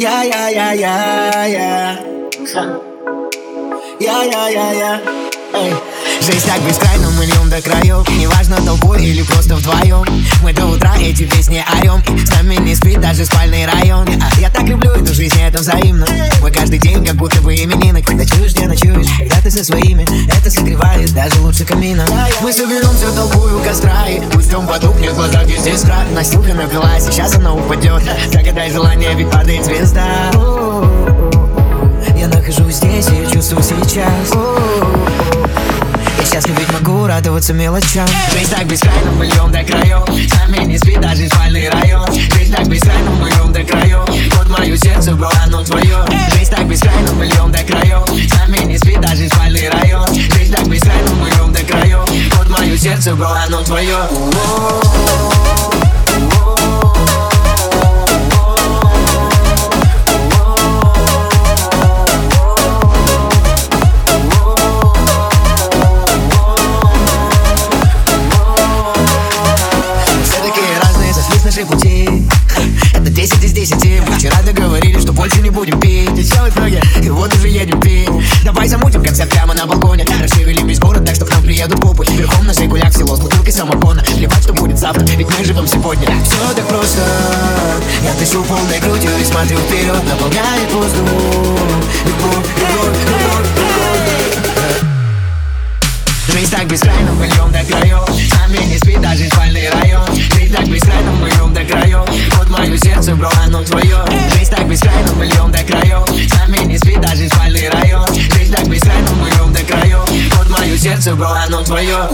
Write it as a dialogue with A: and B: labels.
A: Я, я, я, я, я. Я, я, я, я. Эй. Жизнь так бескрайна, миллион до краев Неважно толпой или просто вдвоем Мы до утра эти песни орем С нами не спит даже спальный район. А Я так люблю эту жизнь, это взаимно. Мы каждый день как будто бы именины. Когда чуешь, где ночуешь, когда ты со своими Это согревает даже лучше камина. Мы соберем всю толпу у костра И он потухнет, в глазах везде скрат Настюха напилась, сейчас она упадет. Загадай желание, ведь падает звезда. Я нахожусь здесь и чувствую сейчас. Я счастлив, ведь могу радоваться мелочам. Жизнь так бескрайна, миллион до краев С нами не сердце, бро, оно твое наши пути Это 10 из 10 Мы вчера село с бутылкой самогона Плевать, что будет завтра, ведь мы живем сегодня. Все так просто. Я дышу полной грудью и смотрю вперед Наполняет воздух. Любовь, любовь, любовь, Жизнь так бескрайна, миллион до краев С нами не спит даже спальный район. Жизнь так бескрайна, миллион до краев Вот мое сердце, бро, оно твое Жизнь так бескрайна, миллион до краев С нами не спит даже спальный район бро, оно твое